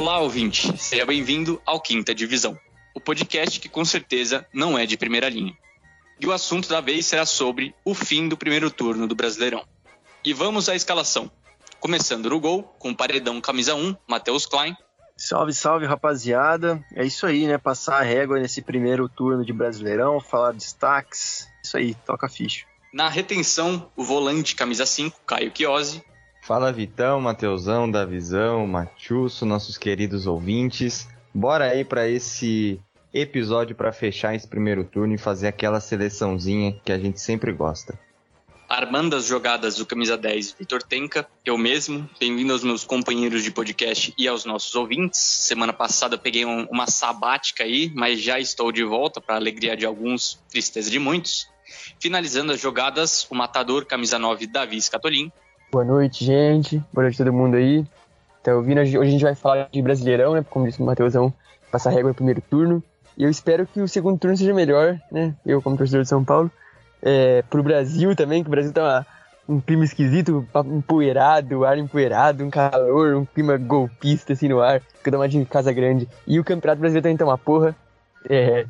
Olá, ouvinte. Seja bem-vindo ao Quinta Divisão, o podcast que com certeza não é de primeira linha. E o assunto da vez será sobre o fim do primeiro turno do Brasileirão. E vamos à escalação. Começando no gol, com o paredão camisa 1, Matheus Klein. Salve, salve, rapaziada. É isso aí, né? Passar a régua nesse primeiro turno de Brasileirão, falar destaques. Isso aí, toca ficha. Na retenção, o volante camisa 5, Caio Chiosi. Fala Vitão, Mateusão, Davizão, Matiusso, nossos queridos ouvintes. Bora aí para esse episódio para fechar esse primeiro turno e fazer aquela seleçãozinha que a gente sempre gosta. Armando as jogadas do camisa 10, Vitor Tenca, eu mesmo. Bem-vindo aos meus companheiros de podcast e aos nossos ouvintes. Semana passada peguei um, uma sabática aí, mas já estou de volta para alegria de alguns, tristeza de muitos. Finalizando as jogadas, o matador camisa 9, Davi Scatolin. Boa noite, gente. Boa noite todo mundo aí. Tá ouvindo? Hoje a gente vai falar de Brasileirão, né? Como disse o Matheusão, passar régua no primeiro turno. E eu espero que o segundo turno seja melhor, né? Eu, como torcedor de São Paulo. É, pro Brasil também, que o Brasil tá uma, um clima esquisito, empoeirado, ar empoeirado, um calor, um clima golpista assim no ar, que eu dou uma de casa grande. E o Campeonato Brasileiro também tá uma porra. É,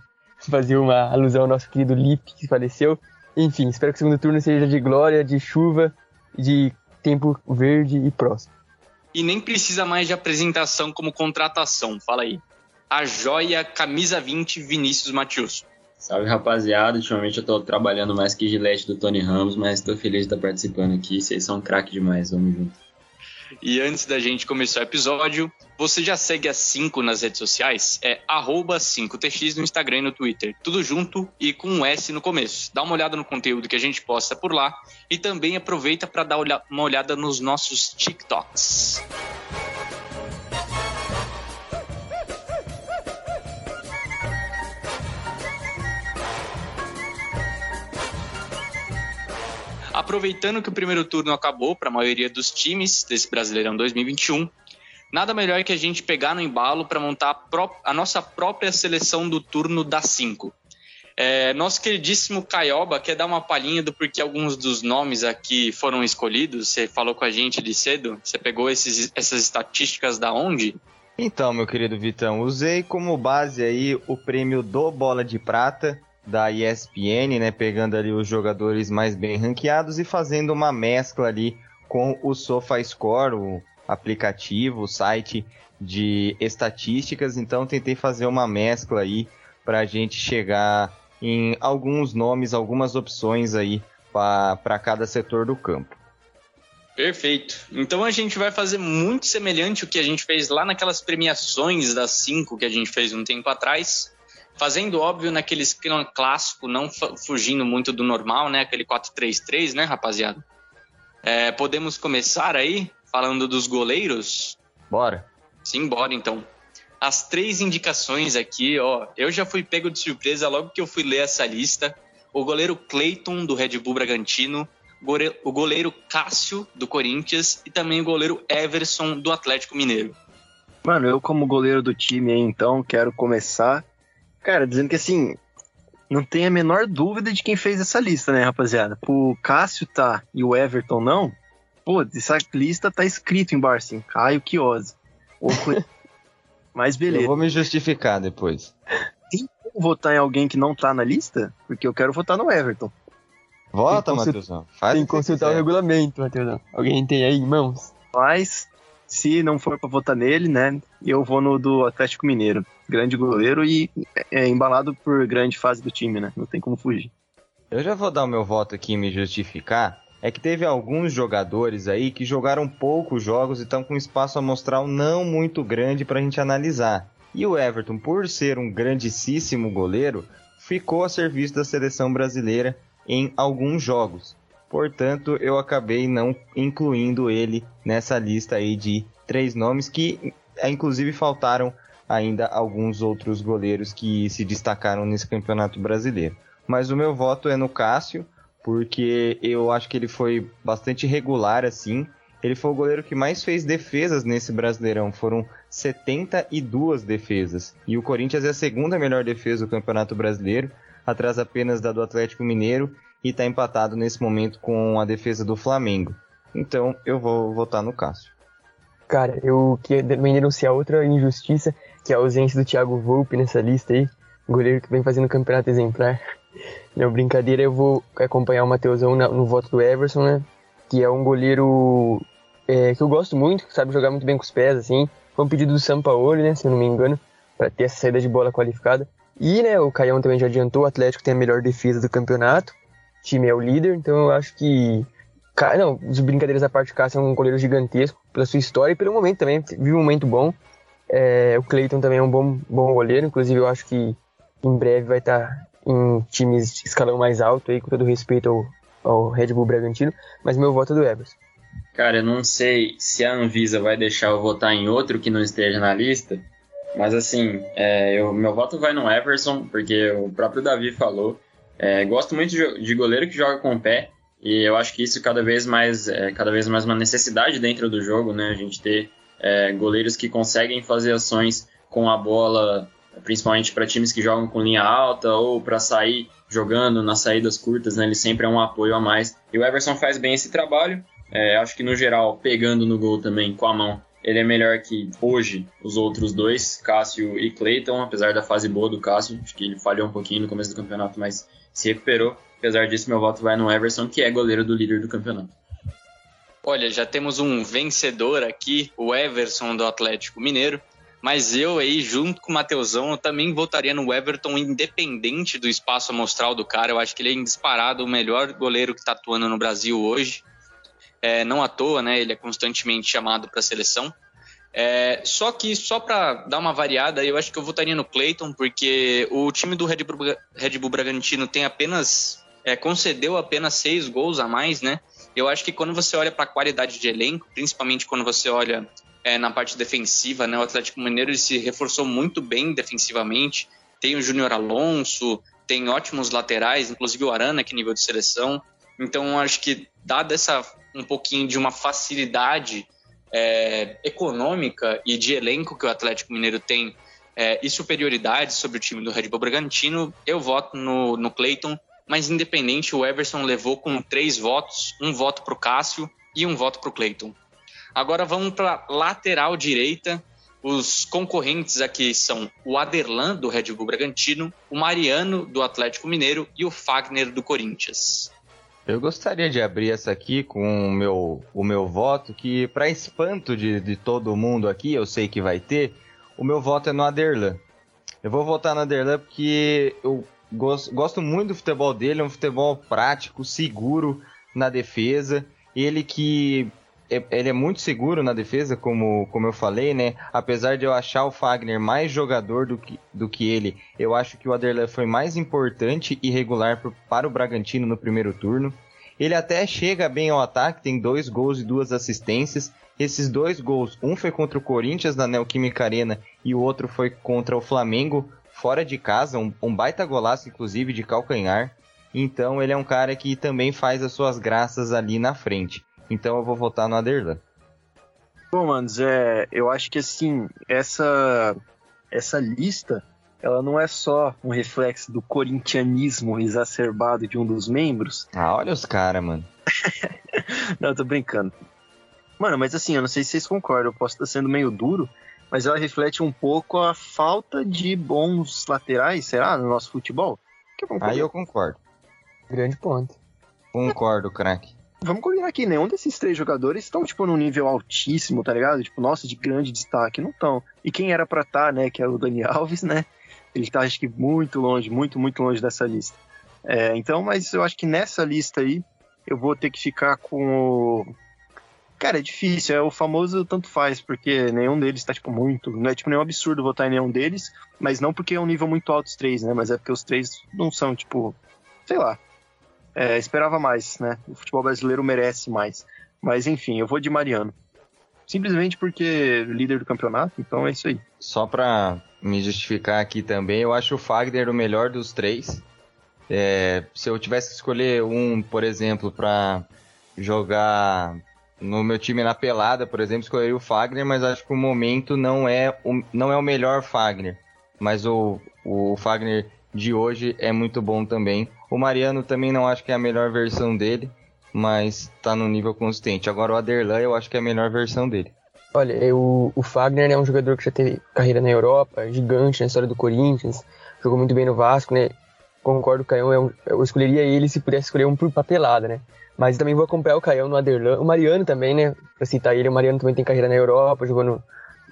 fazer uma alusão ao nosso querido Lipe, que faleceu. Enfim, espero que o segundo turno seja de glória, de chuva, de tempo verde e próximo. E nem precisa mais de apresentação como contratação, fala aí. A joia camisa 20 Vinícius Matius. Salve rapaziada, ultimamente eu tô trabalhando mais que gilete do Tony Ramos, mas tô feliz de estar participando aqui, vocês são craque demais, vamos junto. E antes da gente começar o episódio, você já segue a 5 nas redes sociais? É 5tx no Instagram e no Twitter. Tudo junto e com um S no começo. Dá uma olhada no conteúdo que a gente posta por lá e também aproveita para dar uma olhada nos nossos TikToks. Aproveitando que o primeiro turno acabou para a maioria dos times desse Brasileirão 2021, nada melhor que a gente pegar no embalo para montar a, a, nossa própria seleção do turno das 5. É, nosso queridíssimo Caioba quer dar uma palhinha do porquê alguns dos nomes aqui foram escolhidos. Você falou com a gente de cedo? Você pegou esses, essas estatísticas da onde? Então, meu querido Vitão, usei como base aí o prêmio do Bola de Prata, da ESPN, né, pegando ali os jogadores mais bem ranqueados e fazendo uma mescla ali com o SofaScore, o aplicativo, o site de estatísticas. Então tentei fazer uma mescla aí para a gente chegar em alguns nomes, algumas opções aí para cada setor do campo. Perfeito. Então a gente vai fazer muito semelhante o que a gente fez lá naquelas premiações das cinco que a gente fez um tempo atrás fazendo óbvio naquele esquema clássico, não fugindo muito do normal, né? Aquele 4-3-3, né, rapaziada? É, podemos começar aí falando dos goleiros? Bora. Sim, bora então. As três indicações aqui, ó, eu já fui pego de surpresa logo que eu fui ler essa lista. O goleiro Clayton, do Red Bull Bragantino, o goleiro Cássio, do Corinthians, e também o goleiro Everson, do Atlético Mineiro. Mano, eu como goleiro do time aí, então, quero começar Cara, dizendo que assim, não tem a menor dúvida de quem fez essa lista, né, rapaziada? O Cássio tá e o Everton não. Pô, essa lista tá escrito embaixo assim, Caio Chiosi. Mas beleza. Eu vou me justificar depois. Tem como votar em alguém que não tá na lista? Porque eu quero votar no Everton. Vota, Matheusão. Faz tem que consultar o regulamento, Matheusão. Alguém tem aí em mãos? Mas, se não for para votar nele, né, eu vou no do Atlético Mineiro grande goleiro e é embalado por grande fase do time, né? Não tem como fugir. Eu já vou dar o meu voto aqui e me justificar. É que teve alguns jogadores aí que jogaram poucos jogos e estão com espaço amostral não muito grande para a gente analisar. E o Everton, por ser um grandíssimo goleiro, ficou a serviço da seleção brasileira em alguns jogos. Portanto, eu acabei não incluindo ele nessa lista aí de três nomes que, inclusive, faltaram ainda alguns outros goleiros que se destacaram nesse campeonato brasileiro. Mas o meu voto é no Cássio, porque eu acho que ele foi bastante regular assim. Ele foi o goleiro que mais fez defesas nesse Brasileirão, foram 72 defesas. E o Corinthians é a segunda melhor defesa do Campeonato Brasileiro, atrás apenas da do Atlético Mineiro e está empatado nesse momento com a defesa do Flamengo. Então eu vou votar no Cássio. Cara, eu queria também denunciar outra injustiça, que é a ausência do Thiago Volpe nessa lista aí. Goleiro que vem fazendo campeonato exemplar. Não, brincadeira, eu vou acompanhar o Mateusão no voto do Everson, né? Que é um goleiro é, que eu gosto muito, que sabe jogar muito bem com os pés, assim. Foi um pedido do Sampaoli, né? Se eu não me engano, para ter essa saída de bola qualificada. E, né, o Caião também já adiantou, o Atlético tem a melhor defesa do campeonato. Time é o líder, então eu acho que não, brincadeiras à parte, o Cássio é um goleiro gigantesco pela sua história e pelo momento também. Vive um momento bom. É, o Cleiton também é um bom, bom goleiro, inclusive eu acho que em breve vai estar em times de escalão mais alto aí, com todo respeito ao, ao Red Bull Bragantino, mas meu voto é do Everson. Cara, eu não sei se a Anvisa vai deixar eu votar em outro que não esteja na lista, mas assim, é, eu, meu voto vai no Everson, porque o próprio Davi falou. É, gosto muito de, goleiro que joga com o pé, e eu acho que isso cada vez mais é cada vez mais uma necessidade dentro do jogo, né? A gente ter é, goleiros que conseguem fazer ações com a bola, principalmente para times que jogam com linha alta ou para sair jogando nas saídas curtas, né? Ele sempre é um apoio a mais. E o Everson faz bem esse trabalho. É, acho que no geral, pegando no gol também com a mão, ele é melhor que hoje os outros dois, Cássio e Cleiton, apesar da fase boa do Cássio. Acho que ele falhou um pouquinho no começo do campeonato, mas se recuperou. Apesar disso, meu voto vai no Everson, que é goleiro do líder do campeonato. Olha, já temos um vencedor aqui, o Everson do Atlético Mineiro. Mas eu aí, junto com o Mateusão, eu também votaria no Everton, independente do espaço amostral do cara. Eu acho que ele é disparado o melhor goleiro que está atuando no Brasil hoje. É, não à toa, né? Ele é constantemente chamado para a seleção. É, só que, só para dar uma variada, eu acho que eu votaria no Clayton, porque o time do Red Bull, Red Bull Bragantino tem apenas é, concedeu apenas seis gols a mais, né? Eu acho que quando você olha para a qualidade de elenco, principalmente quando você olha é, na parte defensiva, né? O Atlético Mineiro se reforçou muito bem defensivamente. Tem o Júnior Alonso, tem ótimos laterais, inclusive o Arana, que é nível de seleção. Então, acho que dada essa um pouquinho de uma facilidade é, econômica e de elenco que o Atlético Mineiro tem é, e superioridade sobre o time do Red Bull Bragantino, eu voto no, no Clayton mas independente, o Everson levou com três votos, um voto para o Cássio e um voto para o Cleiton. Agora vamos para lateral direita. Os concorrentes aqui são o Aderlan, do Red Bull Bragantino, o Mariano, do Atlético Mineiro e o Fagner, do Corinthians. Eu gostaria de abrir essa aqui com o meu, o meu voto, que para espanto de, de todo mundo aqui, eu sei que vai ter, o meu voto é no Aderlan. Eu vou votar no Aderlan porque eu Gosto, gosto muito do futebol dele, é um futebol prático, seguro na defesa. Ele que ele é muito seguro na defesa, como, como eu falei, né? Apesar de eu achar o Fagner mais jogador do que, do que ele, eu acho que o Aderlan foi mais importante e regular para o Bragantino no primeiro turno. Ele até chega bem ao ataque, tem dois gols e duas assistências. Esses dois gols, um foi contra o Corinthians na Neoquímica Arena e o outro foi contra o Flamengo fora de casa, um, um baita golaço, inclusive, de calcanhar. Então ele é um cara que também faz as suas graças ali na frente. Então eu vou votar no Aderlan. Bom, manos, é, eu acho que assim, essa, essa lista, ela não é só um reflexo do corintianismo exacerbado de um dos membros. Ah, olha os caras, mano. não, tô brincando. Mano, mas assim, eu não sei se vocês concordam, eu posso estar sendo meio duro, mas ela reflete um pouco a falta de bons laterais, será, no nosso futebol? Aí eu concordo. Grande ponto. Concordo, craque. Vamos combinar aqui, nenhum desses três jogadores estão, tipo, num nível altíssimo, tá ligado? Tipo, nossa, de grande destaque, não estão. E quem era pra estar, tá, né, que é o Dani Alves, né? Ele tá, acho que, muito longe, muito, muito longe dessa lista. É, então, mas eu acho que nessa lista aí, eu vou ter que ficar com o Cara, é difícil, é o famoso tanto faz, porque nenhum deles tá, tipo, muito. Não é tipo nenhum absurdo votar em nenhum deles, mas não porque é um nível muito alto os três, né? Mas é porque os três não são, tipo, sei lá. É, esperava mais, né? O futebol brasileiro merece mais. Mas enfim, eu vou de Mariano. Simplesmente porque líder do campeonato, então é isso aí. Só pra me justificar aqui também, eu acho o Fagner o melhor dos três. É, se eu tivesse que escolher um, por exemplo, para jogar no meu time na pelada, por exemplo, escolheria o Fagner, mas acho que o momento não é o, não é o melhor Fagner. Mas o, o Fagner de hoje é muito bom também. O Mariano também não acho que é a melhor versão dele, mas tá no nível consistente. Agora o Aderlan eu acho que é a melhor versão dele. Olha, eu, o Fagner é um jogador que já teve carreira na Europa, gigante na história do Corinthians, jogou muito bem no Vasco, né? Concordo, o Caião, eu, é eu escolheria ele se pudesse escolher um por papelada, né? Mas também vou acompanhar o Caião no Aderlan, o Mariano também, né? Pra citar ele, o Mariano também tem carreira na Europa, jogou no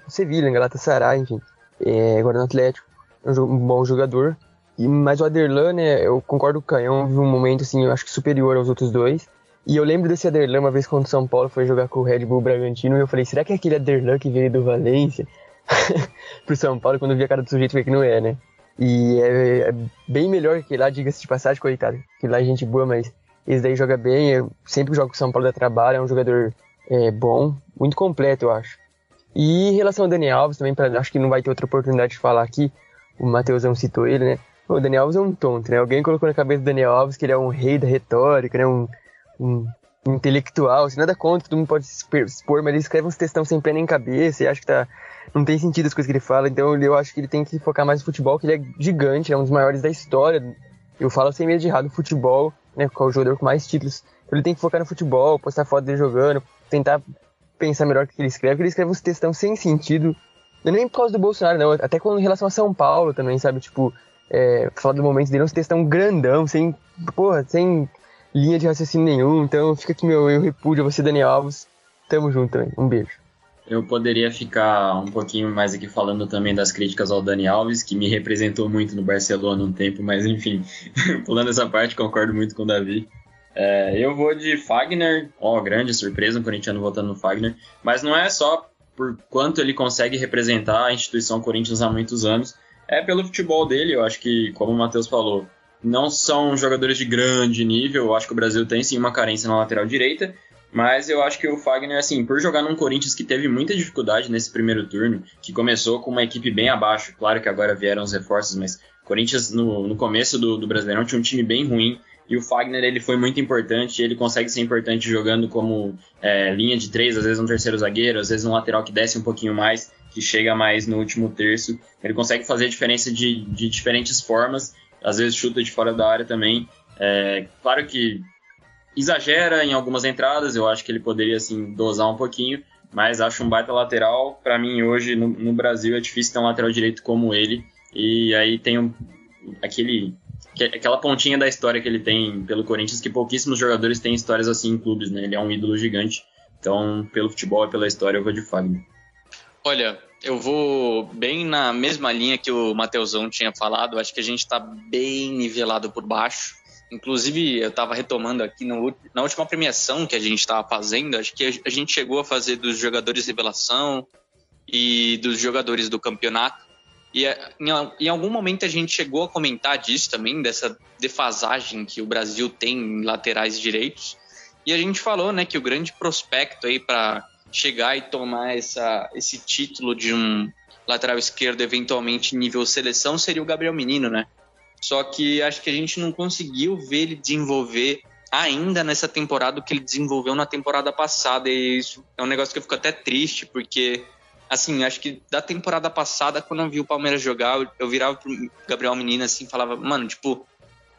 Sevilha, em Galatasaray, enfim, é, agora no Atlético, é um, um bom jogador. E, mas o Aderlan, né, eu concordo com o Caião, vive um momento, assim, eu acho que superior aos outros dois. E eu lembro desse Aderlan uma vez quando o São Paulo foi jogar com o Red Bull Bragantino e eu falei, será que é aquele Aderlan que veio do Valência pro São Paulo? Quando eu vi a cara do sujeito, falei que não é, né? E é, é bem melhor que lá, diga-se de passagem, coitado. Que lá é gente boa, mas esse daí joga bem. Eu sempre jogo com o São Paulo da trabalho, é um jogador é, bom, muito completo, eu acho. E em relação ao Daniel Alves também, pra, acho que não vai ter outra oportunidade de falar aqui, o Matheusão citou ele, né? O Daniel Alves é um tonto, né? Alguém colocou na cabeça do Daniel Alves que ele é um rei da retórica, né? Um, um intelectual, assim, nada contra, todo mundo pode se expor, mas ele escreve uns textão sem pé nem cabeça e acho que tá, não tem sentido as coisas que ele fala, então eu acho que ele tem que focar mais no futebol, que ele é gigante, é um dos maiores da história. Eu falo sem medo de errado, futebol, né, qual é o jogador com mais títulos. Ele tem que focar no futebol, postar foto dele jogando, tentar pensar melhor o que ele escreve, porque ele escreve uns textão sem sentido. Não é nem por causa do Bolsonaro, não, até com relação a São Paulo também, sabe? Tipo, é, falar do momento dele, uns textão grandão, sem, porra, sem linha de raciocínio nenhum. Então fica aqui meu eu repúdio a você, Daniel Alves. Tamo junto também. Um beijo. Eu poderia ficar um pouquinho mais aqui falando também das críticas ao Dani Alves, que me representou muito no Barcelona um tempo, mas enfim, pulando essa parte, concordo muito com o Davi. É, eu vou de Fagner, ó, grande surpresa, um corintiano votando no Fagner, mas não é só por quanto ele consegue representar a instituição Corinthians há muitos anos, é pelo futebol dele, eu acho que, como o Matheus falou, não são jogadores de grande nível. Eu acho que o Brasil tem sim uma carência na lateral direita. Mas eu acho que o Fagner, assim, por jogar num Corinthians que teve muita dificuldade nesse primeiro turno, que começou com uma equipe bem abaixo, claro que agora vieram os reforços, mas Corinthians no, no começo do, do Brasileirão tinha um time bem ruim, e o Fagner ele foi muito importante, ele consegue ser importante jogando como é, linha de três, às vezes um terceiro zagueiro, às vezes um lateral que desce um pouquinho mais, que chega mais no último terço. Ele consegue fazer a diferença de, de diferentes formas às vezes chuta de fora da área também. É, claro que exagera em algumas entradas, eu acho que ele poderia assim dosar um pouquinho, mas acho um baita lateral. Para mim hoje no, no, Brasil é difícil ter um lateral direito como ele. E aí tem um, aquele aquela pontinha da história que ele tem pelo Corinthians que pouquíssimos jogadores têm histórias assim em clubes, né? Ele é um ídolo gigante. Então, pelo futebol e pela história, eu vou de Fagner. Olha, eu vou bem na mesma linha que o Mateusão tinha falado. Acho que a gente está bem nivelado por baixo. Inclusive, eu estava retomando aqui no, na última premiação que a gente estava fazendo. Acho que a gente chegou a fazer dos jogadores revelação e dos jogadores do campeonato. E é, em, algum momento a gente chegou a comentar disso também, dessa defasagem que o Brasil tem em laterais direitos. E a gente falou né, que o grande prospecto aí para chegar e tomar essa, esse título de um lateral esquerdo, eventualmente nível seleção, seria o Gabriel Menino, né? Só que acho que a gente não conseguiu ver ele desenvolver ainda nessa temporada o que ele desenvolveu na temporada passada. E isso é um negócio que eu fico até triste, porque, assim, acho que da temporada passada, quando eu vi o Palmeiras jogar, eu virava pro Gabriel Menino assim falava, mano, tipo,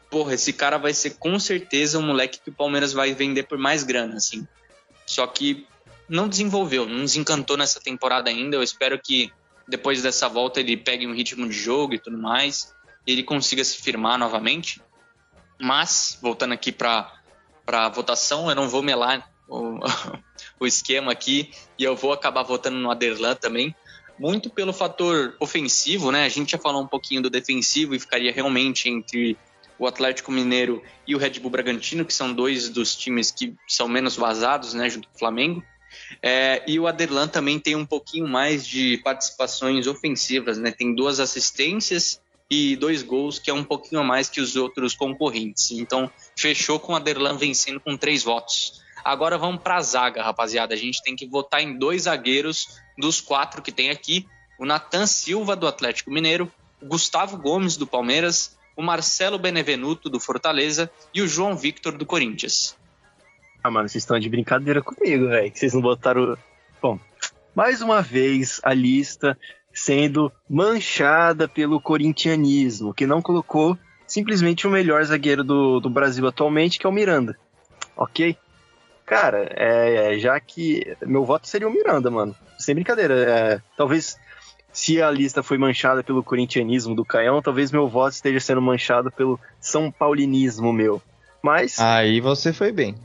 porra, esse cara vai ser com certeza um moleque que o Palmeiras vai vender por mais grana, assim. Só que não desenvolveu, não desencantou nessa temporada ainda. Eu espero que depois dessa volta ele pegue um ritmo de jogo e tudo mais, e ele consiga se firmar novamente. Mas, voltando aqui para a votação, eu não vou melar o, o esquema aqui e eu vou acabar votando no Aderlan também. Muito pelo fator ofensivo, né? A gente já falou um pouquinho do defensivo e ficaria realmente entre o Atlético Mineiro e o Red Bull Bragantino, que são dois dos times que são menos vazados, né, junto com o Flamengo. É, e o Aderlan também tem um pouquinho mais de participações ofensivas, né? Tem duas assistências e dois gols, que é um pouquinho a mais que os outros concorrentes. Então, fechou com o Aderlan vencendo com três votos. Agora vamos para a zaga, rapaziada. A gente tem que votar em dois zagueiros dos quatro que tem aqui: o Natan Silva, do Atlético Mineiro, o Gustavo Gomes, do Palmeiras, o Marcelo Benevenuto, do Fortaleza e o João Victor, do Corinthians. Ah, mano, vocês estão de brincadeira comigo, velho. Que vocês não botaram. Bom, mais uma vez a lista sendo manchada pelo corintianismo, que não colocou simplesmente o melhor zagueiro do, do Brasil atualmente, que é o Miranda. Ok? Cara, é, já que meu voto seria o Miranda, mano. sem brincadeira, é, talvez se a lista foi manchada pelo corintianismo do Caião, talvez meu voto esteja sendo manchado pelo São Paulinismo meu. Mas. Aí você foi bem.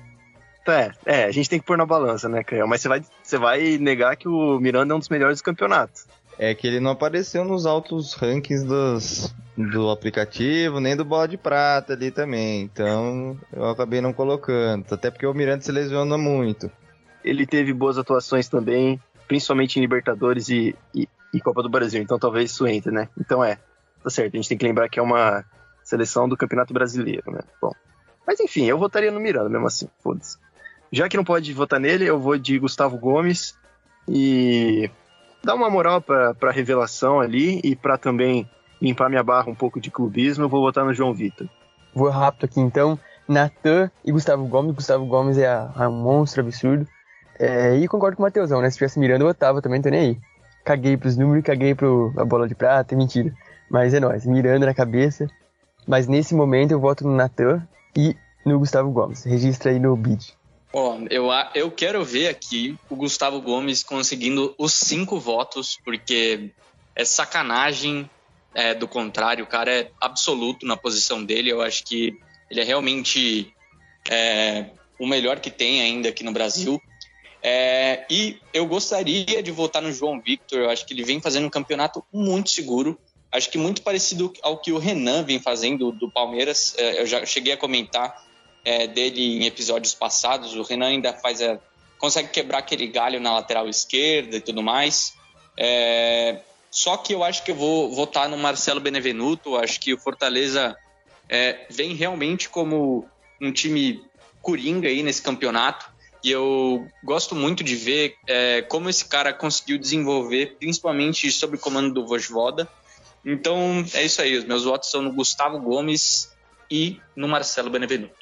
É, é, a gente tem que pôr na balança, né, Caião? Mas você vai, você vai negar que o Miranda é um dos melhores do campeonato. É que ele não apareceu nos altos rankings dos, do aplicativo, nem do bola de prata ali também. Então eu acabei não colocando. Até porque o Miranda se lesiona muito. Ele teve boas atuações também, principalmente em Libertadores e, e, e Copa do Brasil. Então talvez isso entre, né? Então é, tá certo. A gente tem que lembrar que é uma seleção do Campeonato Brasileiro, né? Bom. Mas enfim, eu votaria no Miranda mesmo assim, foda-se. Já que não pode votar nele, eu vou de Gustavo Gomes e dar uma moral pra, pra revelação ali e para também limpar minha barra um pouco de clubismo, eu vou votar no João Vitor. Vou rápido aqui então. Natan e Gustavo Gomes. Gustavo Gomes é, a, a um monstro absurdo. É, e concordo com o Matheusão, né? Se tivesse Miranda, eu votava também, tô nem aí. Caguei pros números, caguei pro a bola de prata, é mentira. Mas é nóis, Miranda na cabeça. Mas nesse momento eu voto no Natan e no Gustavo Gomes. Registra aí no bid. Ó, eu, eu quero ver aqui o Gustavo Gomes conseguindo os cinco votos, porque é sacanagem é, do contrário, o cara é absoluto na posição dele. Eu acho que ele é realmente é, o melhor que tem ainda aqui no Brasil. É, e eu gostaria de votar no João Victor. Eu acho que ele vem fazendo um campeonato muito seguro. Acho que muito parecido ao que o Renan vem fazendo do Palmeiras. É, eu já cheguei a comentar é, dele em episódios passados. O Renan ainda faz a, consegue quebrar aquele galho na lateral esquerda e tudo mais. É, só que eu acho que eu vou votar no Marcelo Benevenuto. Acho que o Fortaleza é, vem realmente como um time coringa aí nesse campeonato. E eu gosto muito de ver é, como esse cara conseguiu desenvolver, principalmente sob o comando do Vojvoda. Então é isso aí. Os meus votos são no Gustavo Gomes e no Marcelo Benevenuto.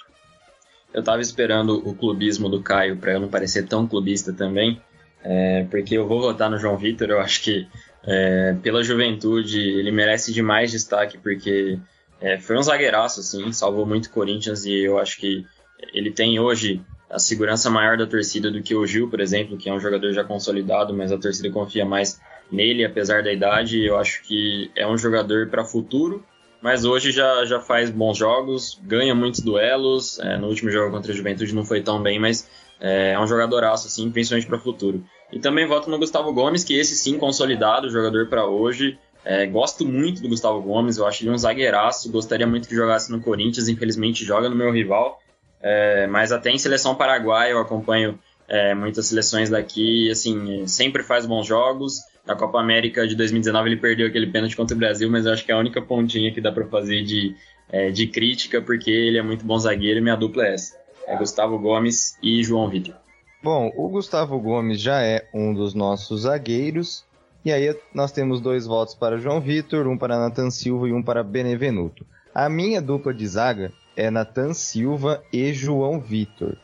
Eu tava esperando o clubismo do Caio para eu não parecer tão clubista também, é, porque eu vou votar no João Vitor. Eu acho que é, pela juventude ele merece demais destaque, porque é, foi um zagueiraço, assim, salvou muito Corinthians e eu acho que ele tem hoje a segurança maior da torcida do que o Gil, por exemplo, que é um jogador já consolidado, mas a torcida confia mais nele, apesar da idade. Eu acho que é um jogador para futuro mas hoje já, já faz bons jogos, ganha muitos duelos. É, no último jogo contra a Juventude não foi tão bem, mas é, é um jogadoraço, assim, principalmente para o futuro. E também voto no Gustavo Gomes, que esse sim consolidado, jogador para hoje. É, gosto muito do Gustavo Gomes, eu acho ele um zagueiraço, gostaria muito que jogasse no Corinthians, infelizmente joga no meu rival. É, mas até em seleção paraguaia eu acompanho é, muitas seleções daqui, assim, sempre faz bons jogos. Na Copa América de 2019 ele perdeu aquele pênalti contra o Brasil, mas eu acho que é a única pontinha que dá para fazer de, é, de crítica, porque ele é muito bom zagueiro e minha dupla é essa. É Gustavo Gomes e João Vitor. Bom, o Gustavo Gomes já é um dos nossos zagueiros. E aí nós temos dois votos para João Vitor, um para Nathan Silva e um para Benevenuto. A minha dupla de zaga é Nathan Silva e João Vitor.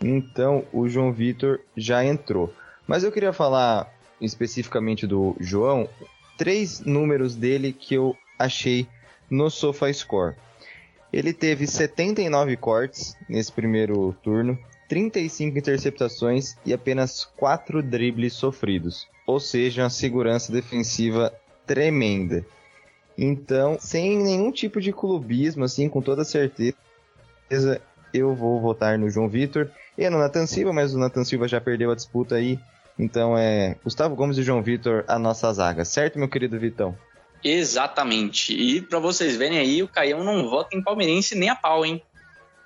Então o João Vitor já entrou. Mas eu queria falar especificamente do João, três números dele que eu achei no SofaScore. Ele teve 79 cortes nesse primeiro turno, 35 interceptações e apenas 4 dribles sofridos, ou seja, uma segurança defensiva tremenda. Então, sem nenhum tipo de clubismo, assim, com toda certeza, eu vou votar no João Vitor e no Nathan Silva, mas o Nathan Silva já perdeu a disputa aí então é Gustavo Gomes e João Vitor a nossa zaga, certo, meu querido Vitão? Exatamente. E para vocês verem aí, o Caião não vota em palmeirense nem a pau, hein?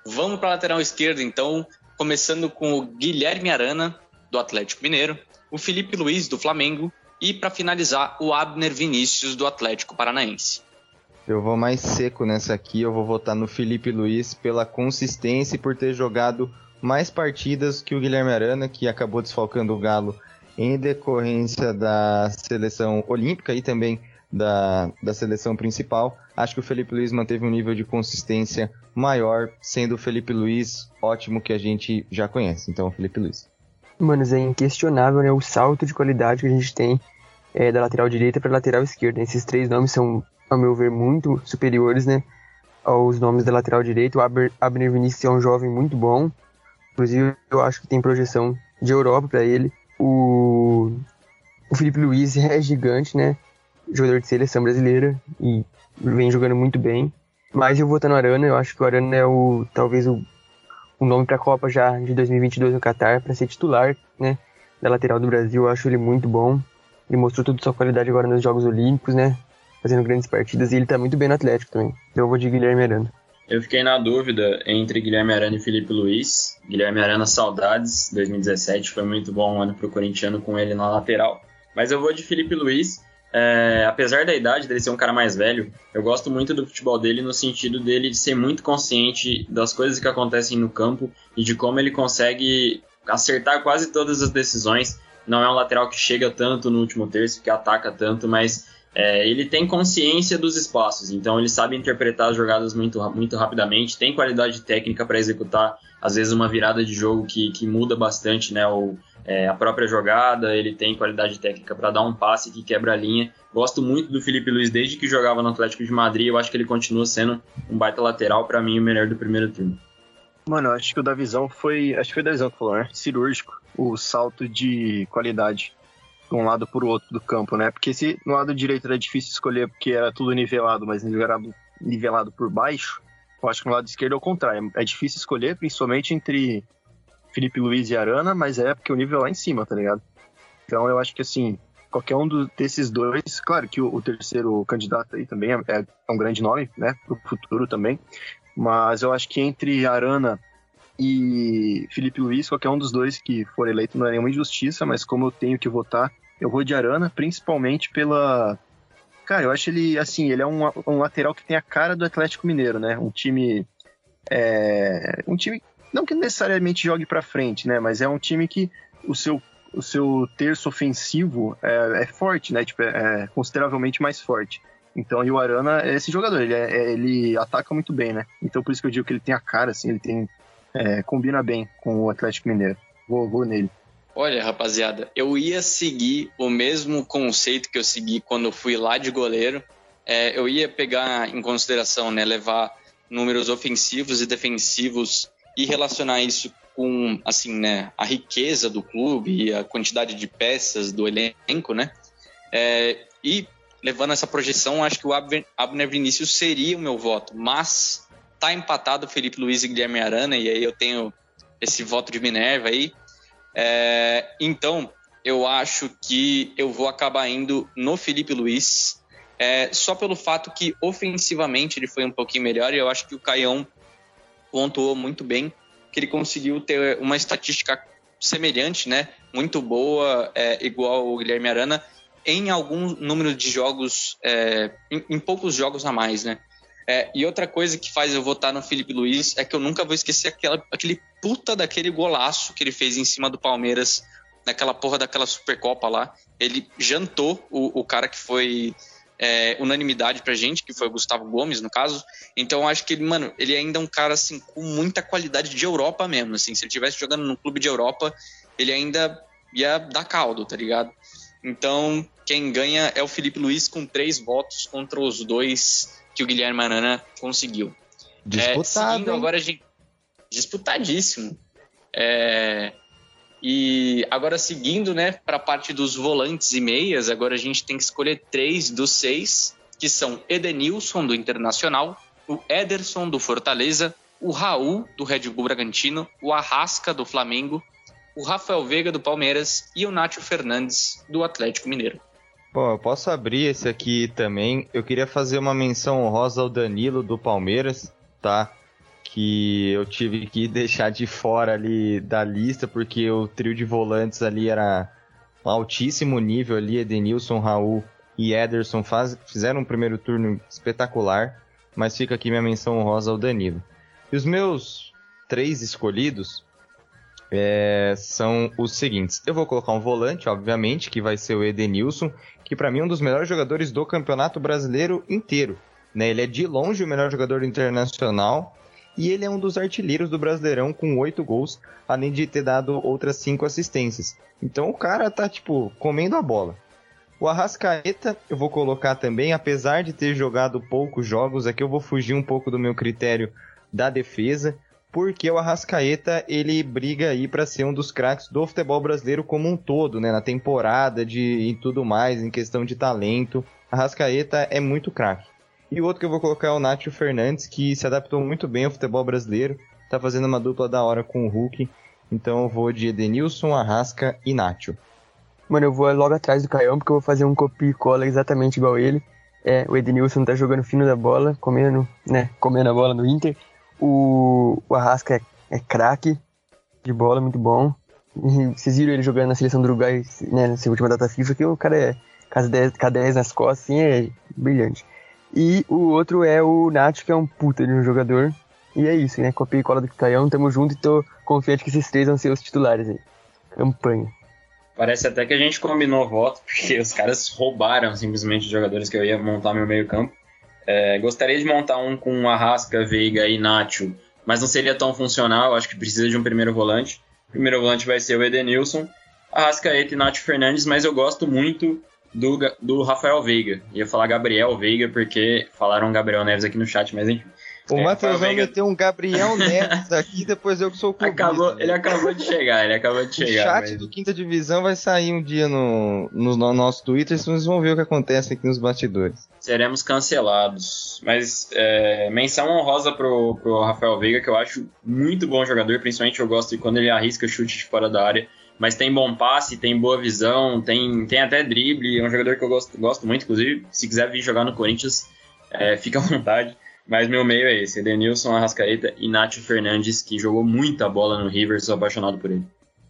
Vamos para lateral esquerda, então, começando com o Guilherme Arana, do Atlético Mineiro, o Felipe Luiz, do Flamengo, e para finalizar, o Abner Vinícius, do Atlético Paranaense. Eu vou mais seco nessa aqui, eu vou votar no Felipe Luiz pela consistência e por ter jogado mais partidas que o Guilherme Arana, que acabou desfalcando o Galo em decorrência da seleção olímpica e também da, da seleção principal. Acho que o Felipe Luiz manteve um nível de consistência maior, sendo o Felipe Luiz ótimo que a gente já conhece. Então, Felipe Luiz. Mano, é inquestionável né, o salto de qualidade que a gente tem é, da lateral direita para lateral esquerda. Esses três nomes são, ao meu ver, muito superiores né, aos nomes da lateral direita. O Abner Vinícius é um jovem muito bom, Inclusive, eu acho que tem projeção de Europa para ele. O O Felipe Luiz é gigante, né? Jogador de seleção brasileira e vem jogando muito bem. Mas eu vou estar no Arana, eu acho que o Arana é o talvez o, o nome para a Copa já de 2022 no Qatar para ser titular, né? Da lateral do Brasil, eu acho ele muito bom. Ele mostrou toda sua qualidade agora nos Jogos Olímpicos, né? Fazendo grandes partidas e ele tá muito bem no Atlético também. Então eu vou de Guilherme Arana. Eu fiquei na dúvida entre Guilherme Arana e Felipe Luiz. Guilherme Arana, saudades, 2017, foi muito bom um ano pro corintiano com ele na lateral. Mas eu vou de Felipe Luiz, é, apesar da idade dele ser um cara mais velho, eu gosto muito do futebol dele no sentido dele de ser muito consciente das coisas que acontecem no campo e de como ele consegue acertar quase todas as decisões. Não é um lateral que chega tanto no último terço, que ataca tanto, mas é, ele tem consciência dos espaços, então ele sabe interpretar as jogadas muito, muito rapidamente, tem qualidade técnica para executar, às vezes, uma virada de jogo que, que muda bastante né, o, é, a própria jogada, ele tem qualidade técnica para dar um passe que quebra a linha. Gosto muito do Felipe Luiz desde que jogava no Atlético de Madrid, eu acho que ele continua sendo um baita lateral, para mim, o melhor do primeiro turno. Mano, acho que o da visão foi. Acho que foi da visão que falou, né? Cirúrgico. O salto de qualidade um lado para o outro do campo, né? Porque se no lado direito era difícil escolher porque era tudo nivelado, mas nivelado, nivelado por baixo, eu acho que no lado esquerdo é o contrário. É difícil escolher, principalmente entre Felipe Luiz e Arana, mas é porque o nível é lá em cima, tá ligado? Então eu acho que assim, qualquer um desses dois, claro que o, o, terceiro candidato aí também é, é, um grande nome, né, pro futuro também, mas eu acho que entre Arana e Felipe Luiz, qualquer um dos dois que for eleito não é nenhuma injustiça, mas como eu tenho que votar, eu vou de Arana, principalmente pela. Cara, eu acho ele, assim, ele é um, um lateral que tem a cara do Atlético Mineiro, né? Um time. É, um time. Não que necessariamente jogue para frente, né? Mas é um time que o seu, o seu terço ofensivo é, é forte, né? Tipo, é, é consideravelmente mais forte. Então, e o Arana é esse jogador, ele, é, é, ele ataca muito bem, né? Então, por isso que eu digo que ele tem a cara, assim, ele tem é, combina bem com o Atlético Mineiro. Vou, vou nele. Olha, rapaziada, eu ia seguir o mesmo conceito que eu segui quando fui lá de goleiro. É, eu ia pegar em consideração, né, levar números ofensivos e defensivos e relacionar isso com, assim, né, a riqueza do clube e a quantidade de peças do elenco, né? É, e levando essa projeção, acho que o Abner Vinícius seria o meu voto, mas tá empatado Felipe Luiz e Guilherme Arana, e aí eu tenho esse voto de Minerva aí. É, então, eu acho que eu vou acabar indo no Felipe Luiz, é, só pelo fato que ofensivamente ele foi um pouquinho melhor, e eu acho que o Caião pontuou muito bem, que ele conseguiu ter uma estatística semelhante, né? Muito boa, é, igual o Guilherme Arana, em algum número de jogos, é, em, em poucos jogos a mais, né? É, e outra coisa que faz eu votar no Felipe Luiz é que eu nunca vou esquecer aquela, aquele puta daquele golaço que ele fez em cima do Palmeiras, naquela porra daquela Supercopa lá. Ele jantou o, o cara que foi é, unanimidade pra gente, que foi o Gustavo Gomes, no caso. Então acho que ele, mano, ele ainda é um cara assim com muita qualidade de Europa mesmo. Assim, se ele estivesse jogando num clube de Europa, ele ainda ia dar caldo, tá ligado? Então, quem ganha é o Felipe Luiz com três votos contra os dois que o Guilherme Arana conseguiu. Disputado. É, agora, gente, disputadíssimo. É, e agora seguindo, né, para a parte dos volantes e meias, agora a gente tem que escolher três dos seis, que são Edenilson do Internacional, o Ederson do Fortaleza, o Raul do Red Bull Bragantino, o Arrasca do Flamengo, o Rafael Veiga do Palmeiras e o Nátio Fernandes do Atlético Mineiro. Bom, eu posso abrir esse aqui também. Eu queria fazer uma menção honrosa ao Danilo do Palmeiras, tá? Que eu tive que deixar de fora ali da lista, porque o trio de volantes ali era um altíssimo nível ali, Edenilson, Raul e Ederson faz, fizeram um primeiro turno espetacular, mas fica aqui minha menção honrosa ao Danilo. E os meus três escolhidos é, são os seguintes. Eu vou colocar um volante, obviamente, que vai ser o Edenilson, que para mim é um dos melhores jogadores do Campeonato Brasileiro inteiro. Né? Ele é de longe o melhor jogador internacional e ele é um dos artilheiros do Brasileirão com oito gols, além de ter dado outras cinco assistências. Então o cara tá, tipo, comendo a bola. O Arrascaeta eu vou colocar também, apesar de ter jogado poucos jogos, aqui eu vou fugir um pouco do meu critério da defesa, porque o Arrascaeta ele briga aí para ser um dos craques do futebol brasileiro como um todo, né? Na temporada de e tudo mais, em questão de talento. Arrascaeta é muito craque. E o outro que eu vou colocar é o Nacho Fernandes, que se adaptou muito bem ao futebol brasileiro, tá fazendo uma dupla da hora com o Hulk. Então eu vou de Edenilson, Arrasca e Nacho. Mano, eu vou logo atrás do Caião, porque eu vou fazer um copia e cola exatamente igual ele. É, o Edenilson tá jogando fino da bola, comendo, né, comendo a bola no Inter. O, o Arrasca é, é craque de bola, muito bom. E vocês viram ele jogando na seleção do Uruguai, né, nessa última data FIFA, que o cara é K10, nas costas, assim, é brilhante. E o outro é o Nacho, que é um puta de um jogador. E é isso, né? Copia e cola do Caião, tamo junto e tô confiante que esses três vão ser os titulares aí. Campanha. Parece até que a gente combinou voto, porque os caras roubaram simplesmente os jogadores que eu ia montar meu meio campo. É, gostaria de montar um com Arrasca, Veiga e Nacho, mas não seria tão funcional, acho que precisa de um primeiro volante. O primeiro volante vai ser o Edenilson, Arrascaeta e Nacho Fernandes, mas eu gosto muito do, do Rafael Veiga. Ia falar Gabriel Veiga, porque falaram Gabriel Neves aqui no chat, mas enfim. O é, Matheus vai meter um Gabriel Neves aqui, depois eu que sou o clubista, acabou, Ele acabou de chegar, ele acabou de chegar. O chat mas... do Quinta Divisão vai sair um dia no, no, no nosso Twitter, vocês vão ver o que acontece aqui nos bastidores. Seremos cancelados. Mas é, menção honrosa pro, pro Rafael Veiga, que eu acho muito bom jogador, principalmente eu gosto de quando ele arrisca chute de fora da área mas tem bom passe, tem boa visão, tem, tem até drible, é um jogador que eu gosto, gosto muito, inclusive, se quiser vir jogar no Corinthians, é, fica à vontade. Mas meu meio é esse, Edenilson, Arrascaeta e Nacho Fernandes, que jogou muita bola no River, sou apaixonado por ele.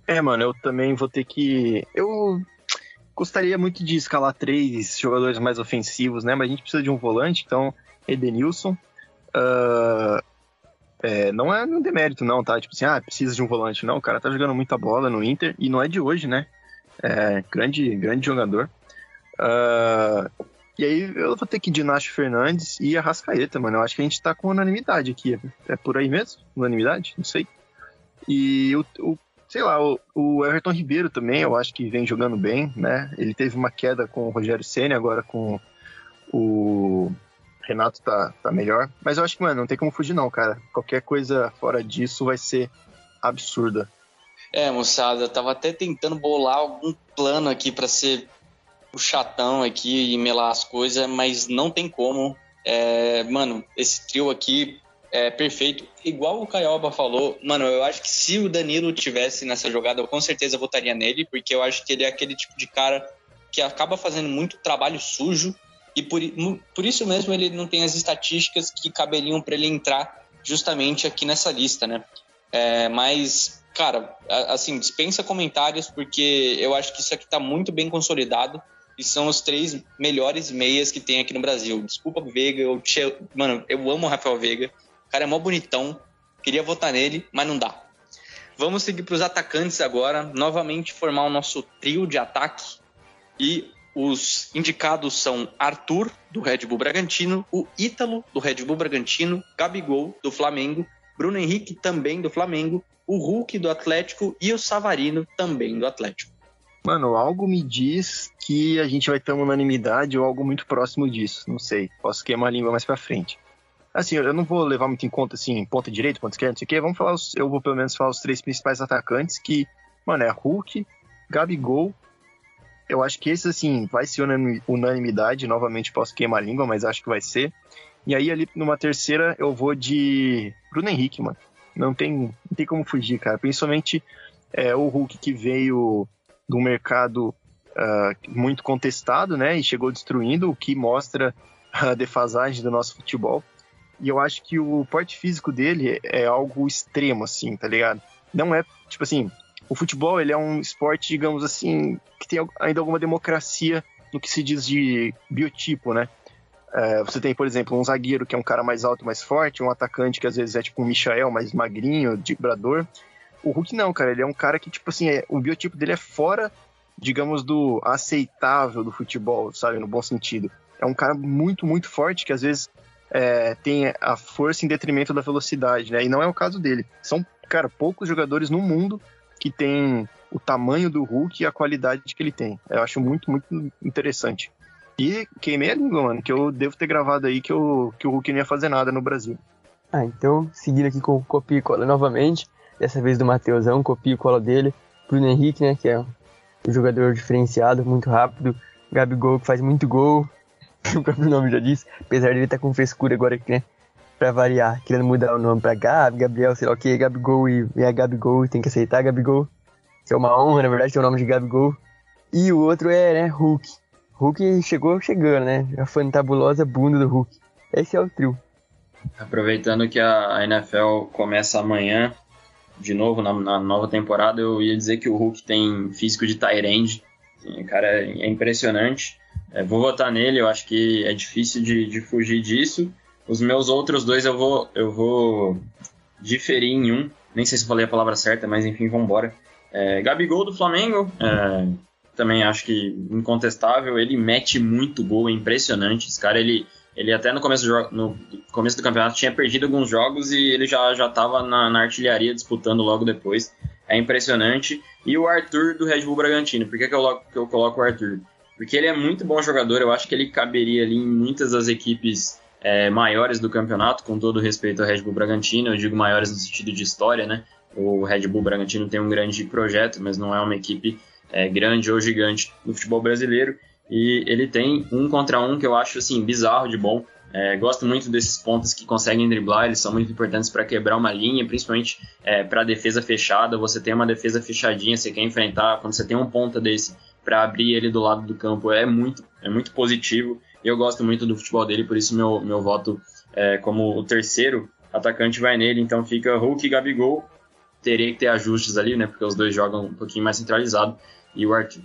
É, mano, eu também vou ter que... Eu gostaria muito de escalar três jogadores mais ofensivos, né? Mas a gente precisa de um volante, então Edenilson, uh, é, não é um demérito, não, tá? Tipo assim, ah, precisa de um volante. Não, o cara tá jogando muita bola no Inter e não é de hoje, né? É, grande, grande jogador. Uh, e aí eu vou ter que de Nacho Fernandes e Arrascaeta, mano. Eu acho que a gente tá com unanimidade aqui. É por aí mesmo? Unanimidade? Não sei. E o, o sei lá, o, o, Everton Ribeiro também, eu acho que vem jogando bem, né? Ele teve uma queda com o Rogério Senna, agora com o Renato tá, tá melhor. Mas eu acho que, mano, não tem como fugir, não, cara. Qualquer coisa fora disso vai ser absurda. É, moçada, eu tava até tentando bolar algum plano aqui para ser o chatão aqui e melar as coisas, mas não tem como. É, mano, esse trio aqui é perfeito. Igual o Caioba falou, mano, eu acho que se o Danilo tivesse nessa jogada, eu com certeza votaria nele, porque eu acho que ele é aquele tipo de cara que acaba fazendo muito trabalho sujo e por, por isso mesmo ele não tem as estatísticas que caberiam para ele entrar justamente aqui nessa lista, né? É, mas, cara, assim, dispensa comentários, porque eu acho que isso aqui está muito bem consolidado e são os três melhores meias que tem aqui no Brasil. Desculpa, Veiga, eu te, mano, eu amo o Rafael Veiga, o cara é mó bonitão, queria votar nele, mas não dá. Vamos seguir para os atacantes agora, novamente formar o nosso trio de ataque e os indicados são Arthur, do Red Bull Bragantino, o Ítalo, do Red Bull Bragantino, Gabigol, do Flamengo, Bruno Henrique, também do Flamengo, o Hulk, do Atlético e o Savarino, também do Atlético. Mano, algo me diz que a gente vai ter uma unanimidade ou algo muito próximo disso. Não sei. Posso queimar a língua mais pra frente. Assim, eu não vou levar muito em conta, assim, ponta direita, ponta esquerda, não sei o quê. Vamos falar, os, eu vou pelo menos falar os três principais atacantes que, mano, é Hulk, Gabigol eu acho que esse, assim, vai ser unanimidade. Novamente posso queimar a língua, mas acho que vai ser. E aí, ali numa terceira, eu vou de Bruno Henrique, mano. Não tem, não tem como fugir, cara. Principalmente é, o Hulk que veio do mercado uh, muito contestado, né? E chegou destruindo, o que mostra a defasagem do nosso futebol. E eu acho que o porte físico dele é algo extremo, assim, tá ligado? Não é, tipo assim, o futebol ele é um esporte, digamos assim, que tem ainda alguma democracia no que se diz de biotipo, né? É, você tem, por exemplo, um zagueiro que é um cara mais alto, mais forte, um atacante que às vezes é tipo um Michael, mais magrinho, vibrador. O Hulk não, cara, ele é um cara que, tipo assim, é, o biotipo dele é fora, digamos, do aceitável do futebol, sabe, no bom sentido. É um cara muito, muito forte que às vezes é, tem a força em detrimento da velocidade, né? E não é o caso dele. São, cara, poucos jogadores no mundo que tem o tamanho do Hulk e a qualidade que ele tem. Eu acho muito, muito interessante. E queimei a língua, mano, que eu devo ter gravado aí que, eu, que o Hulk não ia fazer nada no Brasil. Ah, então, seguindo aqui com o copia e cola novamente, dessa vez do Mateusão, copia e cola dele, Bruno Henrique, né, que é um jogador diferenciado, muito rápido, Gabigol que faz muito gol, o próprio nome já diz, apesar de ele estar tá com frescura agora, né, pra variar, querendo mudar o nome pra Gabi, Gabriel, sei lá o que, Gabigol e, e é Gabigol, tem que aceitar Gabigol, que é uma honra, na verdade, ter o nome de Gabigol. E o outro é, né, Hulk. Hulk chegou chegando, né, a fantabulosa bunda do Hulk. Esse é o trio. Aproveitando que a NFL começa amanhã, de novo, na, na nova temporada, eu ia dizer que o Hulk tem físico de Tyrande. Cara é, impressionante. É, vou votar nele, eu acho que é difícil de, de fugir disso. Os meus outros dois eu vou, eu vou diferir em um. Nem sei se falei a palavra certa, mas enfim, vamos embora. É, Gabigol do Flamengo, é, também acho que incontestável. Ele mete muito gol, é impressionante. Esse cara, ele, ele até no começo, do, no começo do campeonato tinha perdido alguns jogos e ele já estava na, na, artilharia disputando logo depois. É impressionante. E o Arthur do Red Bull Bragantino. Por que, que, eu, que eu coloco o Arthur? Porque ele é muito bom jogador. Eu acho que ele caberia ali em muitas das equipes é, maiores do campeonato, com todo respeito ao Red Bull Bragantino. Eu digo maiores no sentido de história, né? O Red Bull Bragantino tem um grande projeto, mas não é uma equipe é, grande ou gigante no futebol brasileiro e ele tem um contra um que eu acho assim bizarro de bom. É, gosto muito desses pontos que conseguem driblar, eles são muito importantes para quebrar uma linha, principalmente é, para defesa fechada. Você tem uma defesa fechadinha, você quer enfrentar, quando você tem um ponta desse para abrir ele do lado do campo, é muito, é muito positivo. Eu gosto muito do futebol dele, por isso meu, meu voto é, como o terceiro atacante vai nele. Então fica Hulk e Gabigol. Teria que ter ajustes ali, né? Porque os dois jogam um pouquinho mais centralizado. E o Arthur.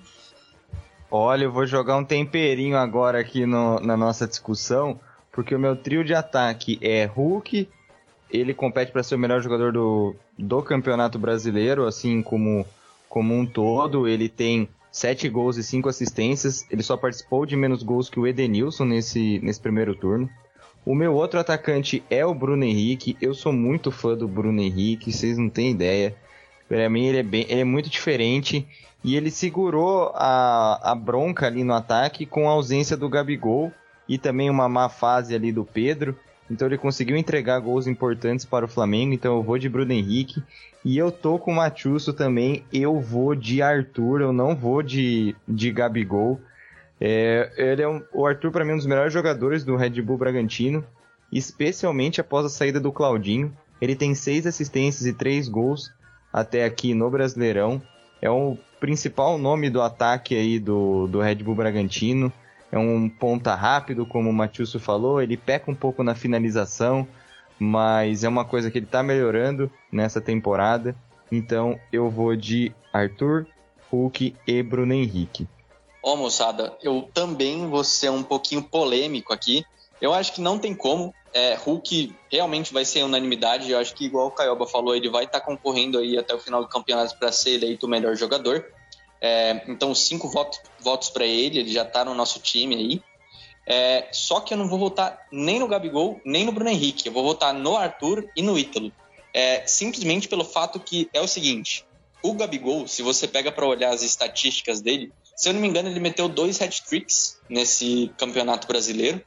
Olha, eu vou jogar um temperinho agora aqui no, na nossa discussão, porque o meu trio de ataque é Hulk, ele compete para ser o melhor jogador do, do campeonato brasileiro, assim como, como um todo. Ele tem 7 gols e 5 assistências. Ele só participou de menos gols que o Edenilson nesse, nesse primeiro turno. O meu outro atacante é o Bruno Henrique. Eu sou muito fã do Bruno Henrique, vocês não têm ideia. Para mim ele é, bem, ele é muito diferente e ele segurou a, a bronca ali no ataque com a ausência do Gabigol e também uma má fase ali do Pedro. Então ele conseguiu entregar gols importantes para o Flamengo. Então eu vou de Bruno Henrique. E eu tô com o Machusso também. Eu vou de Arthur. Eu não vou de, de Gabigol. É, ele é um, o Arthur, para mim, é um dos melhores jogadores do Red Bull Bragantino. Especialmente após a saída do Claudinho. Ele tem seis assistências e três gols até aqui no Brasileirão. É o principal nome do ataque aí do, do Red Bull Bragantino. É um ponta rápido, como o Matiuso falou. Ele peca um pouco na finalização, mas é uma coisa que ele está melhorando nessa temporada. Então eu vou de Arthur, Hulk e Bruno Henrique. Oh, moçada, eu também vou ser um pouquinho polêmico aqui. Eu acho que não tem como é, Hulk realmente vai ser unanimidade. Eu acho que, igual o Caioba falou, ele vai estar tá concorrendo aí até o final do campeonato para ser eleito o melhor jogador. É, então, cinco votos, votos para ele, ele já está no nosso time aí. É, só que eu não vou votar nem no Gabigol, nem no Bruno Henrique. Eu vou votar no Arthur e no Ítalo. É, simplesmente pelo fato que é o seguinte: o Gabigol, se você pega para olhar as estatísticas dele, se eu não me engano, ele meteu dois hat-tricks nesse campeonato brasileiro.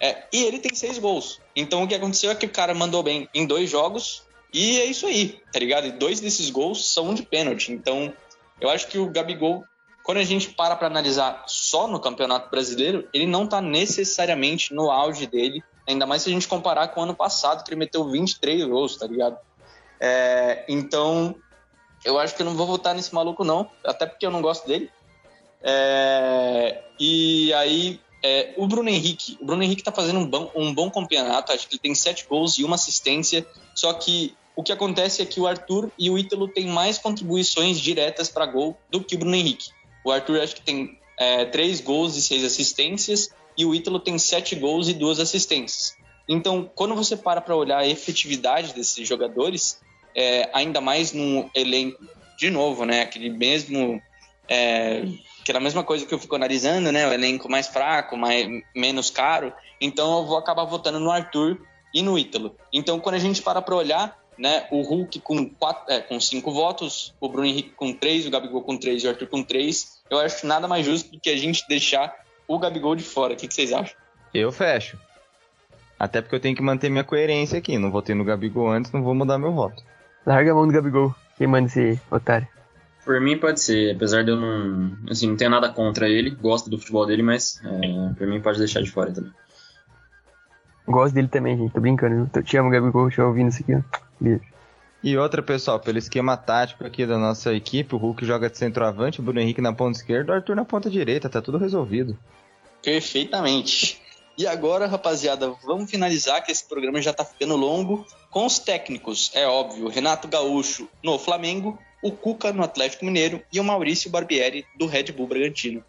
É, e ele tem seis gols. Então o que aconteceu é que o cara mandou bem em dois jogos e é isso aí, tá ligado? E dois desses gols são de pênalti. Então eu acho que o Gabigol, quando a gente para para analisar só no Campeonato Brasileiro, ele não tá necessariamente no auge dele, ainda mais se a gente comparar com o ano passado, que ele meteu 23 gols, tá ligado? É, então eu acho que eu não vou votar nesse maluco, não, até porque eu não gosto dele. É, e aí é, o Bruno Henrique, o Bruno Henrique tá fazendo um bom, um bom campeonato, acho que ele tem sete gols e uma assistência, só que o que acontece é que o Arthur e o Ítalo têm mais contribuições diretas para gol do que o Bruno Henrique. O Arthur acho que tem é, três gols e seis assistências, e o Ítalo tem sete gols e duas assistências. Então, quando você para para olhar a efetividade desses jogadores, é, ainda mais no elenco, de novo, né, aquele mesmo é, aquela mesma coisa que eu fico analisando, né? O elenco mais fraco, mais, menos caro. Então eu vou acabar votando no Arthur e no Ítalo. Então quando a gente para para olhar, né? O Hulk com, quatro, é, com cinco votos, o Bruno Henrique com três, o Gabigol com três e o Arthur com três, eu acho nada mais justo do que a gente deixar o Gabigol de fora. O que, que vocês acham? Eu fecho. Até porque eu tenho que manter minha coerência aqui. Não votei no Gabigol antes, não vou mudar meu voto. Larga a mão do Gabigol. Quem manda esse otário? Por mim pode ser, apesar de eu não. Assim, não tenho nada contra ele, gosto do futebol dele, mas é, por mim pode deixar de fora também. Gosto dele também, gente. Tô brincando. Eu te amo, Gabigol. Te ouvindo isso aqui, ó. Beijo. E outra, pessoal, pelo esquema tático aqui da nossa equipe, o Hulk joga de centroavante, o Bruno Henrique na ponta esquerda, o Arthur na ponta direita, tá tudo resolvido. Perfeitamente. E agora, rapaziada, vamos finalizar que esse programa já tá ficando longo. Com os técnicos, é óbvio, Renato Gaúcho no Flamengo, o Cuca no Atlético Mineiro e o Maurício Barbieri do Red Bull Bragantino.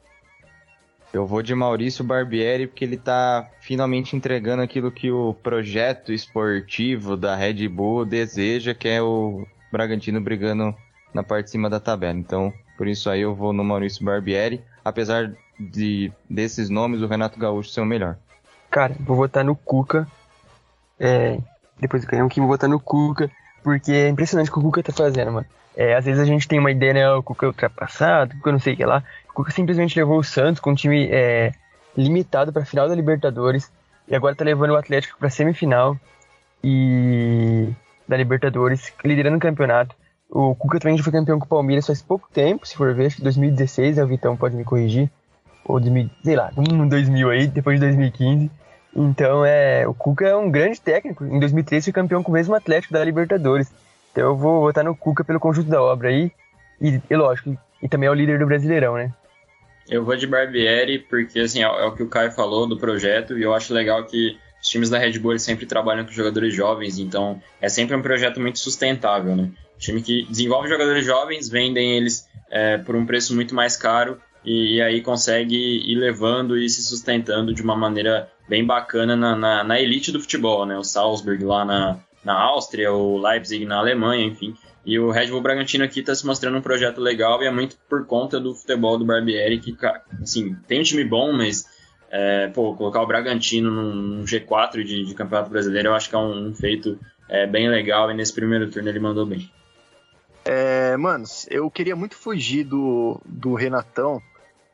Eu vou de Maurício Barbieri porque ele tá finalmente entregando aquilo que o projeto esportivo da Red Bull deseja, que é o Bragantino brigando na parte de cima da tabela. Então, por isso aí eu vou no Maurício Barbieri, apesar de desses nomes o Renato Gaúcho ser o melhor. Cara, vou votar no Cuca. É, depois do canhão que vou votar no Cuca, porque é impressionante o que o Cuca tá fazendo, mano. É, às vezes a gente tem uma ideia, né? O Cuca é ultrapassado, o Cuca não sei o que lá. O Cuca simplesmente levou o Santos com um time é, limitado pra final da Libertadores. E agora tá levando o Atlético pra semifinal e da Libertadores, liderando o campeonato. O Cuca também já foi campeão com o Palmeiras faz pouco tempo, se for ver, acho que 2016, né, o Vitão pode me corrigir. Ou 2000, sei lá, um 2000 aí, depois de 2015. Então é, o Cuca é um grande técnico. Em 2013 foi campeão com o mesmo Atlético da Libertadores. Então eu vou votar no Cuca pelo conjunto da obra aí. E, e lógico, e também é o líder do Brasileirão, né? Eu vou de Barbieri porque assim, é, é o que o Caio falou do projeto e eu acho legal que os times da Red Bull sempre trabalham com jogadores jovens, então é sempre um projeto muito sustentável, né? time que desenvolve jogadores jovens, vendem eles é, por um preço muito mais caro e, e, aí consegue ir levando e se sustentando de uma maneira bem bacana na, na, na elite do futebol, né? O Salzburg lá na, na Áustria, o Leipzig na Alemanha, enfim. E o Red Bull Bragantino aqui está se mostrando um projeto legal e é muito por conta do futebol do Barbieri, que, assim, tem um time bom, mas, é, pô, colocar o Bragantino num G4 de, de Campeonato Brasileiro eu acho que é um, um feito é, bem legal e nesse primeiro turno ele mandou bem. É, manos, eu queria muito fugir do, do Renatão,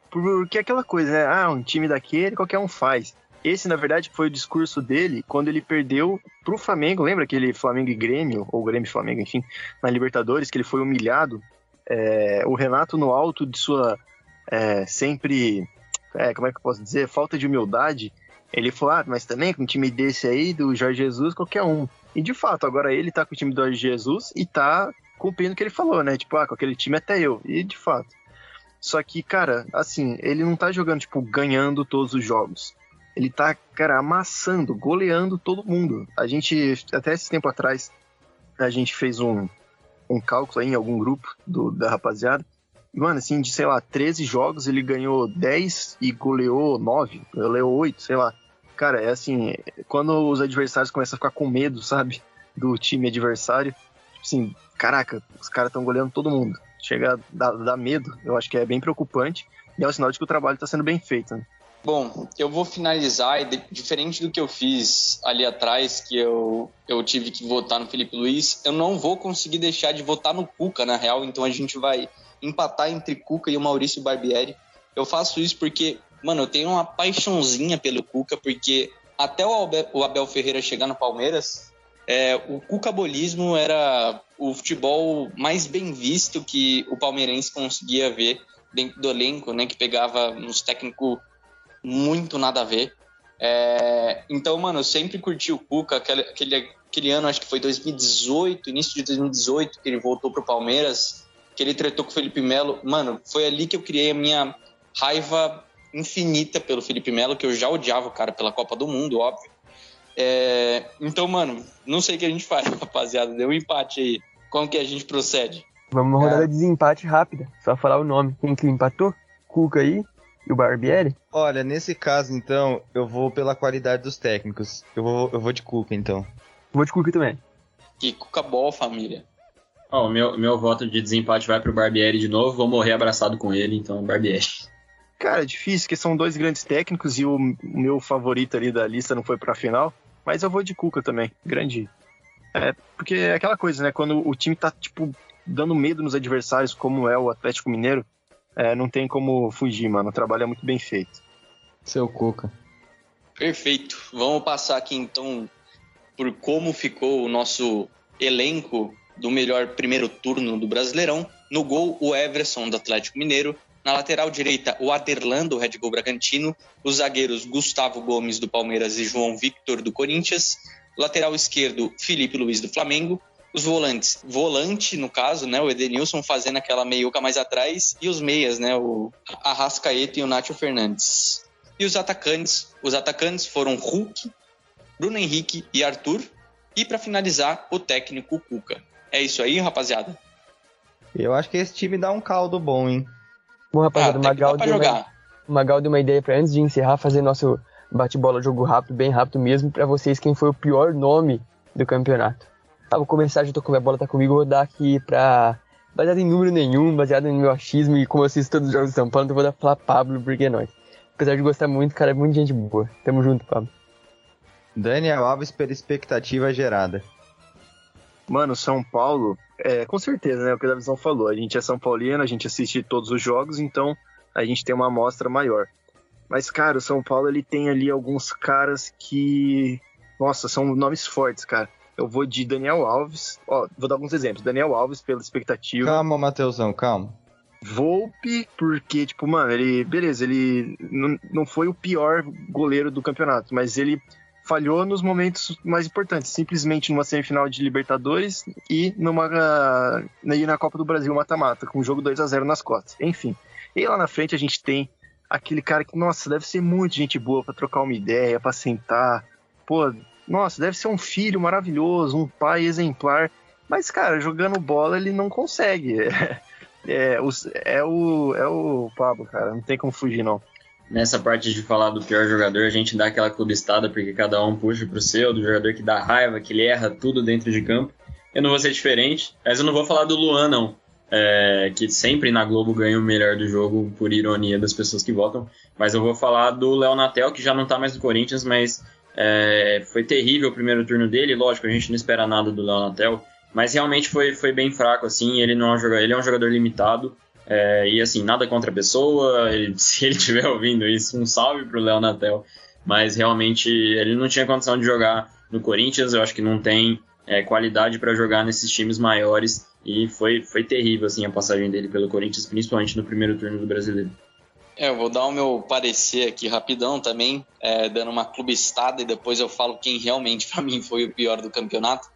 porque é aquela coisa, né? Ah, um time daquele qualquer um faz. Esse, na verdade, foi o discurso dele quando ele perdeu pro Flamengo. Lembra aquele Flamengo e Grêmio, ou Grêmio e Flamengo, enfim, na Libertadores, que ele foi humilhado? É, o Renato, no alto de sua é, sempre, é, como é que eu posso dizer, falta de humildade, ele falou, ah, mas também com um time desse aí, do Jorge Jesus, qualquer um. E de fato, agora ele tá com o time do Jorge Jesus e tá cumprindo o que ele falou, né? Tipo, ah, com aquele time até eu. E de fato. Só que, cara, assim, ele não tá jogando, tipo, ganhando todos os jogos. Ele tá, cara, amassando, goleando todo mundo. A gente, até esse tempo atrás, a gente fez um, um cálculo aí em algum grupo do, da rapaziada. E, mano, assim, de, sei lá, 13 jogos, ele ganhou 10 e goleou 9, goleou 8, sei lá. Cara, é assim, quando os adversários começam a ficar com medo, sabe, do time adversário, tipo assim, caraca, os caras estão goleando todo mundo. Chega a dar, dar, medo, eu acho que é bem preocupante. E é um sinal de que o trabalho está sendo bem feito. Né? Bom, eu vou finalizar, diferente do que eu fiz ali atrás, que eu, eu tive que votar no Felipe Luiz, eu não vou conseguir deixar de votar no Cuca, na real, então a gente vai empatar entre Cuca e o Maurício Barbieri. Eu faço isso porque, mano, eu tenho uma paixãozinha pelo Cuca, porque até o Abel, o Abel Ferreira chegar no Palmeiras, é, o cucabolismo era o futebol mais bem visto que o palmeirense conseguia ver dentro do elenco, né? Que pegava uns técnicos muito nada a ver. É, então, mano, eu sempre curti o Cuca, aquele, aquele, aquele ano, acho que foi 2018, início de 2018, que ele voltou pro Palmeiras, que ele tretou com o Felipe Melo. Mano, foi ali que eu criei a minha raiva infinita pelo Felipe Melo, que eu já odiava o cara pela Copa do Mundo, óbvio. É, então, mano, não sei o que a gente faz, rapaziada. Deu um empate aí. Como que a gente procede? Vamos uma rodada de desempate rápida. Só falar o nome. Quem que empatou? Cuca aí e o Barbieri? Olha, nesse caso, então, eu vou pela qualidade dos técnicos. Eu vou, eu vou de Cuca, então. Vou de Cuca também. Que Cuca boa, família. Ó, oh, meu, meu voto de desempate vai pro Barbieri de novo. Vou morrer abraçado com ele, então Barbieri. Cara, é difícil, porque são dois grandes técnicos e o meu favorito ali da lista não foi pra final. Mas eu vou de Cuca também. Grande. É, porque é aquela coisa, né? Quando o time tá, tipo, dando medo nos adversários, como é o Atlético Mineiro, é, não tem como fugir, mano. O trabalho é muito bem feito. Seu Cuca. Perfeito. Vamos passar aqui então por como ficou o nosso elenco do melhor primeiro turno do Brasileirão. No gol, o Everson, do Atlético Mineiro. Na lateral direita, o Aderlan, do Red Bull Bragantino. Os zagueiros, Gustavo Gomes, do Palmeiras e João Victor, do Corinthians. Lateral esquerdo, Felipe Luiz, do Flamengo. Os volantes, volante, no caso, né? O Edenilson fazendo aquela meiuca mais atrás. E os meias, né? O Arrascaeta e o Nacho Fernandes. E os atacantes, os atacantes foram Hulk, Bruno Henrique e Arthur. E para finalizar, o técnico Cuca. É isso aí, rapaziada? Eu acho que esse time dá um caldo bom, hein? Bom, rapaziada, ah, o Magal, deu uma, o Magal deu uma ideia para antes de encerrar, fazer nosso bate-bola jogo rápido, bem rápido mesmo, para vocês quem foi o pior nome do campeonato. Tá, vou começar, já tô com a bola tá comigo, vou dar aqui pra. Baseado em número nenhum, baseado no meu achismo e como eu assisto todos os jogos de São Paulo, então vou dar pra Pablo, porque é nóis. Apesar de gostar muito, cara, é muita gente boa. Tamo junto, Pablo. Daniel Alves pela expectativa gerada. Mano, São Paulo, é, com certeza, né? O que a visão falou. A gente é São Paulino, a gente assiste todos os jogos, então a gente tem uma amostra maior. Mas, cara, o São Paulo ele tem ali alguns caras que. Nossa, são nomes fortes, cara. Eu vou de Daniel Alves. Ó, vou dar alguns exemplos. Daniel Alves pela expectativa. Calma, Matheusão, calma. Volpe, porque, tipo, mano, ele. Beleza, ele não, não foi o pior goleiro do campeonato, mas ele falhou nos momentos mais importantes, simplesmente numa semifinal de Libertadores e numa e na Copa do Brasil mata-mata, com o jogo 2 a 0 nas costas. Enfim. E lá na frente a gente tem aquele cara que, nossa, deve ser muito gente boa para trocar uma ideia, para sentar. Pô, nossa, deve ser um filho maravilhoso, um pai exemplar. Mas, cara, jogando bola ele não consegue. É, é, o, é, o, é o Pablo, cara, não tem como fugir, não. Nessa parte de falar do pior jogador, a gente dá aquela clubistada porque cada um puxa pro seu, do jogador que dá raiva, que ele erra tudo dentro de campo. Eu não vou ser diferente, mas eu não vou falar do Luan, não. É, que sempre na Globo ganha o melhor do jogo, por ironia das pessoas que votam. Mas eu vou falar do Léo Natel, que já não tá mais no Corinthians, mas é, foi terrível o primeiro turno dele. Lógico, a gente não espera nada do Léo Natel, mas realmente foi, foi bem fraco, assim. Ele, não é um jogador, ele é um jogador limitado. É, e assim, nada contra a pessoa. Ele, se ele estiver ouvindo isso, um salve pro Léo Natel. Mas realmente ele não tinha condição de jogar no Corinthians. Eu acho que não tem é, qualidade para jogar nesses times maiores. E foi, foi terrível assim, a passagem dele pelo Corinthians, principalmente no primeiro turno do brasileiro. É, eu vou dar o meu parecer aqui rapidão também, é, dando uma clubistada e depois eu falo quem realmente para mim foi o pior do campeonato.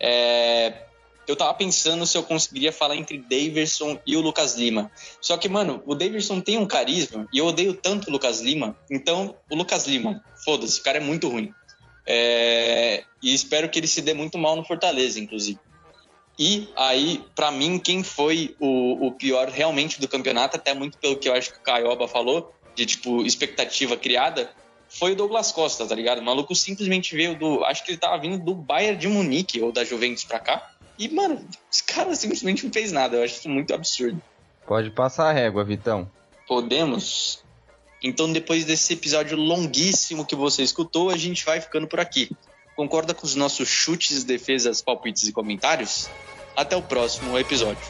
É, eu tava pensando se eu conseguiria falar entre Daverson e o Lucas Lima. Só que, mano, o Daverson tem um carisma e eu odeio tanto o Lucas Lima. Então, o Lucas Lima, foda-se, o cara é muito ruim. É, e espero que ele se dê muito mal no Fortaleza, inclusive. E aí, para mim, quem foi o, o, pior realmente do campeonato, até muito pelo que eu acho que o Caioba falou, de tipo, expectativa criada, foi o Douglas Costa, tá ligado? O maluco simplesmente veio do. Acho que ele tava vindo do Bayern de Munique ou da Juventus pra cá. E, mano, esse cara simplesmente não fez nada. Eu acho isso muito absurdo. Pode passar a régua, Vitão. Podemos? Então, depois desse episódio longuíssimo que você escutou, a gente vai ficando por aqui. Concorda com os nossos chutes, defesas, palpites e comentários? Até o próximo episódio.